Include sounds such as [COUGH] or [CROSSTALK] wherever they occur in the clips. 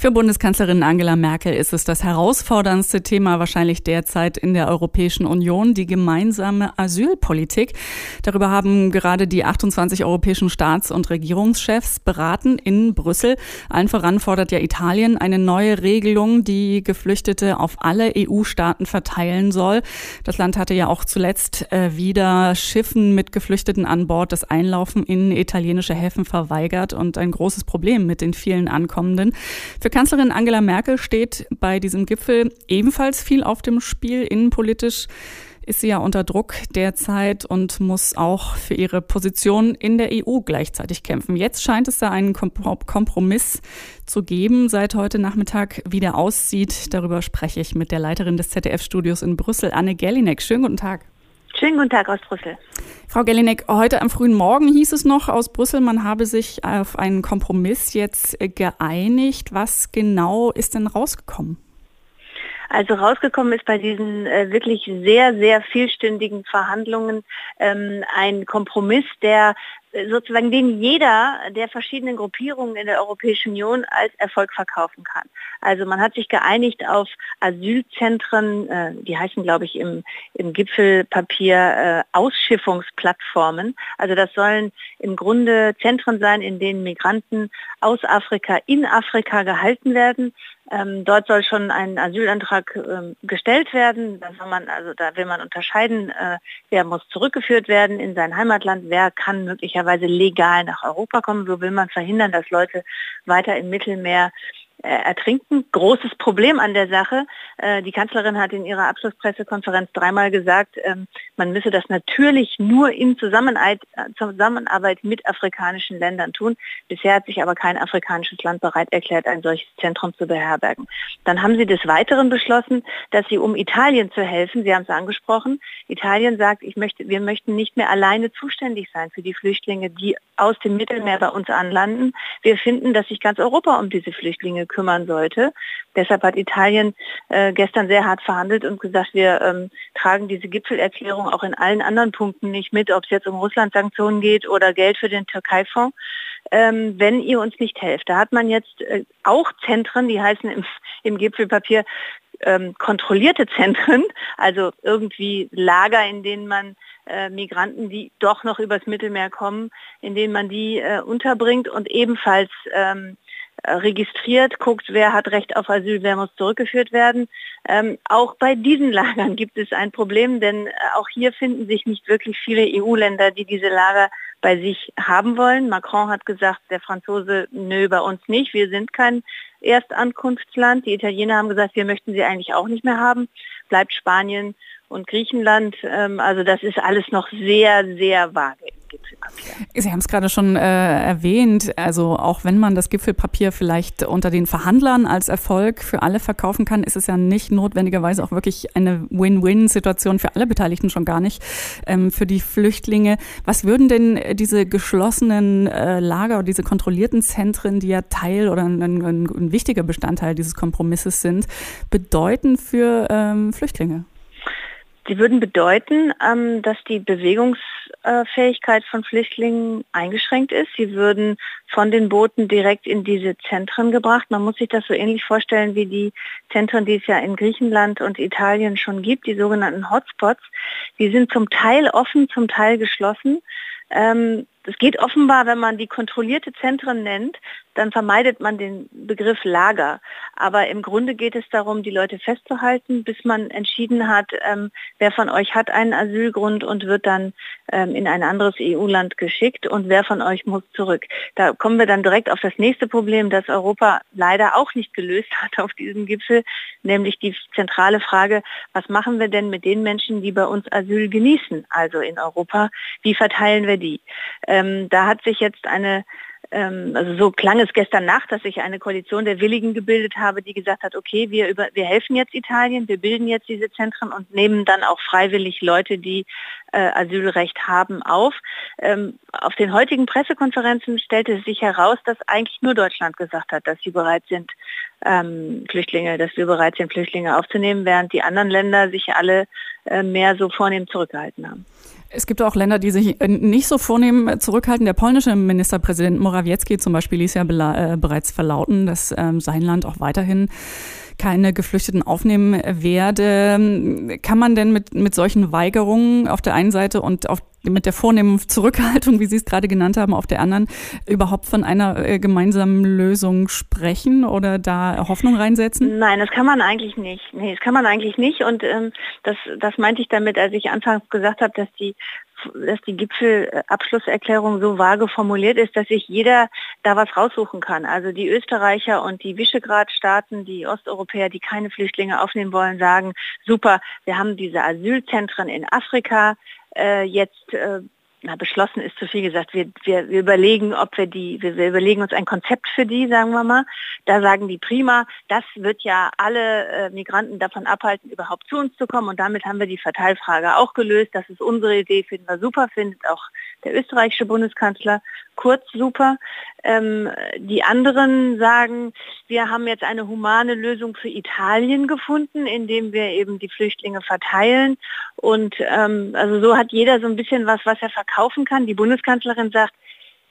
Für Bundeskanzlerin Angela Merkel ist es das herausforderndste Thema wahrscheinlich derzeit in der Europäischen Union, die gemeinsame Asylpolitik. Darüber haben gerade die 28 europäischen Staats- und Regierungschefs beraten in Brüssel. Allen voran fordert ja Italien eine neue Regelung, die Geflüchtete auf alle EU-Staaten verteilen soll. Das Land hatte ja auch zuletzt äh, wieder Schiffen mit Geflüchteten an Bord das Einlaufen in italienische Häfen verweigert und ein großes Problem mit den vielen Ankommenden. Für für Kanzlerin Angela Merkel steht bei diesem Gipfel ebenfalls viel auf dem Spiel. Innenpolitisch ist sie ja unter Druck derzeit und muss auch für ihre Position in der EU gleichzeitig kämpfen. Jetzt scheint es da einen Kompromiss zu geben, seit heute Nachmittag wieder aussieht. Darüber spreche ich mit der Leiterin des ZDF-Studios in Brüssel, Anne Gerlinek. Schönen guten Tag. Schönen guten Tag aus Brüssel. Frau Gellinek, heute am frühen Morgen hieß es noch aus Brüssel, man habe sich auf einen Kompromiss jetzt geeinigt. Was genau ist denn rausgekommen? Also rausgekommen ist bei diesen äh, wirklich sehr, sehr vielstündigen Verhandlungen ähm, ein Kompromiss, der sozusagen den jeder der verschiedenen Gruppierungen in der Europäischen Union als Erfolg verkaufen kann. Also man hat sich geeinigt auf Asylzentren, äh, die heißen glaube ich im, im Gipfelpapier äh, Ausschiffungsplattformen. Also das sollen im Grunde Zentren sein, in denen Migranten aus Afrika in Afrika gehalten werden. Ähm, dort soll schon ein Asylantrag ähm, gestellt werden. Da, soll man, also da will man unterscheiden, äh, wer muss zurückgeführt werden in sein Heimatland, wer kann möglicherweise legal nach Europa kommen. So will man verhindern, dass Leute weiter im Mittelmeer ertrinken. Großes Problem an der Sache. Äh, die Kanzlerin hat in ihrer Abschlusspressekonferenz dreimal gesagt, ähm, man müsse das natürlich nur in Zusammenarbeit, Zusammenarbeit mit afrikanischen Ländern tun. Bisher hat sich aber kein afrikanisches Land bereit erklärt, ein solches Zentrum zu beherbergen. Dann haben sie des Weiteren beschlossen, dass sie, um Italien zu helfen, Sie haben es angesprochen, Italien sagt, ich möchte, wir möchten nicht mehr alleine zuständig sein für die Flüchtlinge, die aus dem Mittelmeer bei uns anlanden. Wir finden, dass sich ganz Europa um diese Flüchtlinge kümmern sollte. Deshalb hat Italien äh, gestern sehr hart verhandelt und gesagt, wir ähm, tragen diese Gipfelerklärung auch in allen anderen Punkten nicht mit, ob es jetzt um Russland-Sanktionen geht oder Geld für den Türkei-Fonds, ähm, wenn ihr uns nicht helft. Da hat man jetzt äh, auch Zentren, die heißen im, im Gipfelpapier ähm, kontrollierte Zentren, also irgendwie Lager, in denen man äh, Migranten, die doch noch übers Mittelmeer kommen, in denen man die äh, unterbringt und ebenfalls ähm, äh, registriert, guckt, wer hat Recht auf Asyl, wer muss zurückgeführt werden. Ähm, auch bei diesen [LAUGHS] Lagern gibt es ein Problem, denn äh, auch hier finden sich nicht wirklich viele EU-Länder, die diese Lager bei sich haben wollen. Macron hat gesagt, der Franzose, nö, bei uns nicht, wir sind kein Erstankunftsland. Die Italiener haben gesagt, wir möchten sie eigentlich auch nicht mehr haben. Bleibt Spanien und Griechenland. Ähm, also das ist alles noch sehr, sehr vage. Gipfelpapier. Sie haben es gerade schon äh, erwähnt, also auch wenn man das Gipfelpapier vielleicht unter den Verhandlern als Erfolg für alle verkaufen kann, ist es ja nicht notwendigerweise auch wirklich eine Win-Win-Situation für alle Beteiligten schon gar nicht, ähm, für die Flüchtlinge. Was würden denn diese geschlossenen äh, Lager oder diese kontrollierten Zentren, die ja Teil oder ein, ein, ein wichtiger Bestandteil dieses Kompromisses sind, bedeuten für ähm, Flüchtlinge? Sie würden bedeuten, ähm, dass die Bewegungsfähigkeit von Flüchtlingen eingeschränkt ist. Sie würden von den Booten direkt in diese Zentren gebracht. Man muss sich das so ähnlich vorstellen wie die Zentren, die es ja in Griechenland und Italien schon gibt, die sogenannten Hotspots. Die sind zum Teil offen, zum Teil geschlossen. Ähm, es geht offenbar, wenn man die kontrollierte Zentren nennt, dann vermeidet man den Begriff Lager. Aber im Grunde geht es darum, die Leute festzuhalten, bis man entschieden hat, ähm, wer von euch hat einen Asylgrund und wird dann ähm, in ein anderes EU-Land geschickt und wer von euch muss zurück. Da kommen wir dann direkt auf das nächste Problem, das Europa leider auch nicht gelöst hat auf diesem Gipfel, nämlich die zentrale Frage, was machen wir denn mit den Menschen, die bei uns Asyl genießen, also in Europa, wie verteilen wir die? Ähm, da hat sich jetzt eine ähm, also so klang es gestern Nacht, dass sich eine Koalition der Willigen gebildet habe, die gesagt hat, okay, wir, über, wir helfen jetzt Italien, wir bilden jetzt diese Zentren und nehmen dann auch freiwillig Leute, die äh, Asylrecht haben, auf. Ähm, auf den heutigen Pressekonferenzen stellte sich heraus, dass eigentlich nur Deutschland gesagt hat, dass sie bereit sind, ähm, Flüchtlinge, dass wir bereit sind, Flüchtlinge aufzunehmen, während die anderen Länder sich alle äh, mehr so vornehm zurückgehalten haben. Es gibt auch Länder, die sich äh, nicht so vornehmen äh, zurückhalten. Der polnische Ministerpräsident Morawiecki zum Beispiel ließ ja äh, bereits verlauten, dass ähm, sein Land auch weiterhin keine Geflüchteten aufnehmen werde. Kann man denn mit, mit solchen Weigerungen auf der einen Seite und auf, mit der vornehmen Zurückhaltung, wie Sie es gerade genannt haben, auf der anderen überhaupt von einer gemeinsamen Lösung sprechen oder da Hoffnung reinsetzen? Nein, das kann man eigentlich nicht. Nee, das kann man eigentlich nicht. Und ähm, das, das meinte ich damit, als ich anfangs gesagt habe, dass die dass die Gipfelabschlusserklärung so vage formuliert ist, dass sich jeder da was raussuchen kann. Also die Österreicher und die Visegrad-Staaten, die Osteuropäer, die keine Flüchtlinge aufnehmen wollen, sagen, super, wir haben diese Asylzentren in Afrika, äh, jetzt äh, na, beschlossen ist zu viel gesagt. Wir, wir, wir überlegen, ob wir die, wir, wir überlegen uns ein Konzept für die, sagen wir mal. Da sagen die prima, das wird ja alle äh, Migranten davon abhalten, überhaupt zu uns zu kommen. Und damit haben wir die Verteilfrage auch gelöst. Das ist unsere Idee, finden wir super, findet auch der österreichische Bundeskanzler Kurz super. Ähm, die anderen sagen, wir haben jetzt eine humane Lösung für Italien gefunden, indem wir eben die Flüchtlinge verteilen. Und ähm, also so hat jeder so ein bisschen was, was er verkaufen kann. Die Bundeskanzlerin sagt,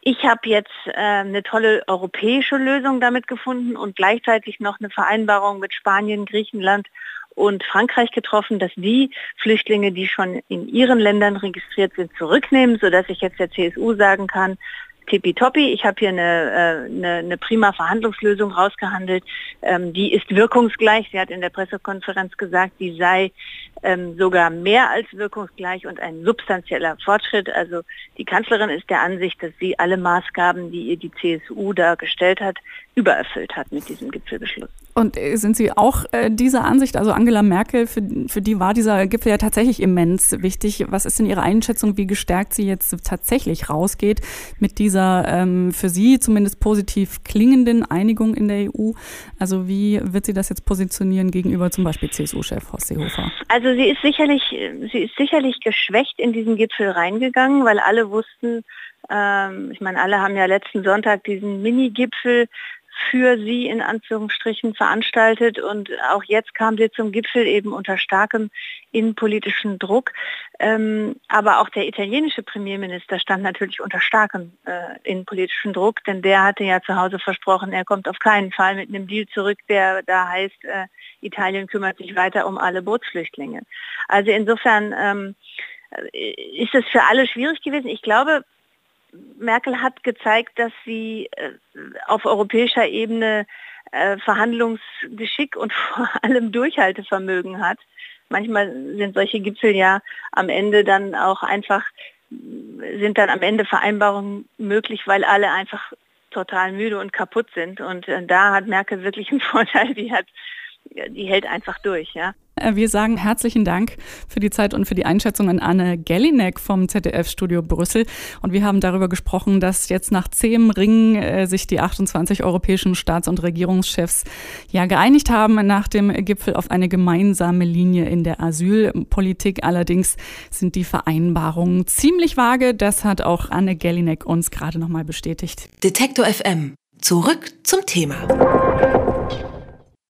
ich habe jetzt äh, eine tolle europäische Lösung damit gefunden und gleichzeitig noch eine Vereinbarung mit Spanien, Griechenland und Frankreich getroffen, dass die Flüchtlinge, die schon in ihren Ländern registriert sind, zurücknehmen, sodass ich jetzt der CSU sagen kann, tippitoppi, ich habe hier eine, äh, eine, eine, prima Verhandlungslösung rausgehandelt, ähm, die ist wirkungsgleich. Sie hat in der Pressekonferenz gesagt, die sei ähm, sogar mehr als wirkungsgleich und ein substanzieller Fortschritt. Also die Kanzlerin ist der Ansicht, dass sie alle Maßgaben, die ihr die CSU da gestellt hat, übererfüllt hat mit diesem Gipfelbeschluss. Und äh, sind Sie auch äh, dieser Ansicht, also Angela Merkel, für, für die war dieser Gipfel ja tatsächlich immens wichtig. Was ist denn Ihre Einschätzung, wie gestärkt sie jetzt tatsächlich rausgeht mit dieser ähm, für Sie zumindest positiv klingenden Einigung in der EU? Also wie wird sie das jetzt positionieren gegenüber zum Beispiel CSU-Chef Horst Seehofer? Also sie ist sicherlich, sie ist sicherlich geschwächt in diesen Gipfel reingegangen, weil alle wussten, ähm, ich meine, alle haben ja letzten Sonntag diesen Mini-Gipfel für sie in Anführungsstrichen veranstaltet und auch jetzt kam sie zum Gipfel eben unter starkem innenpolitischen Druck. Ähm, aber auch der italienische Premierminister stand natürlich unter starkem äh, innenpolitischen Druck, denn der hatte ja zu Hause versprochen, er kommt auf keinen Fall mit einem Deal zurück, der da heißt, äh, Italien kümmert sich weiter um alle Bootsflüchtlinge. Also insofern ähm, ist es für alle schwierig gewesen. Ich glaube, Merkel hat gezeigt, dass sie äh, auf europäischer Ebene äh, Verhandlungsgeschick und [LAUGHS] vor allem Durchhaltevermögen hat. Manchmal sind solche Gipfel ja am Ende dann auch einfach, sind dann am Ende Vereinbarungen möglich, weil alle einfach total müde und kaputt sind. Und äh, da hat Merkel wirklich einen [LAUGHS] Vorteil, die hat die hält einfach durch, ja. Äh, wir sagen herzlichen Dank für die Zeit und für die Einschätzung an Anne Gellinek vom ZDF-Studio Brüssel. Und wir haben darüber gesprochen, dass jetzt nach zehn Ringen äh, sich die 28 europäischen Staats- und Regierungschefs ja geeinigt haben nach dem Gipfel auf eine gemeinsame Linie in der Asylpolitik. Allerdings sind die Vereinbarungen ziemlich vage. Das hat auch Anne Gellinek uns gerade nochmal bestätigt. Detektor FM. Zurück zum Thema.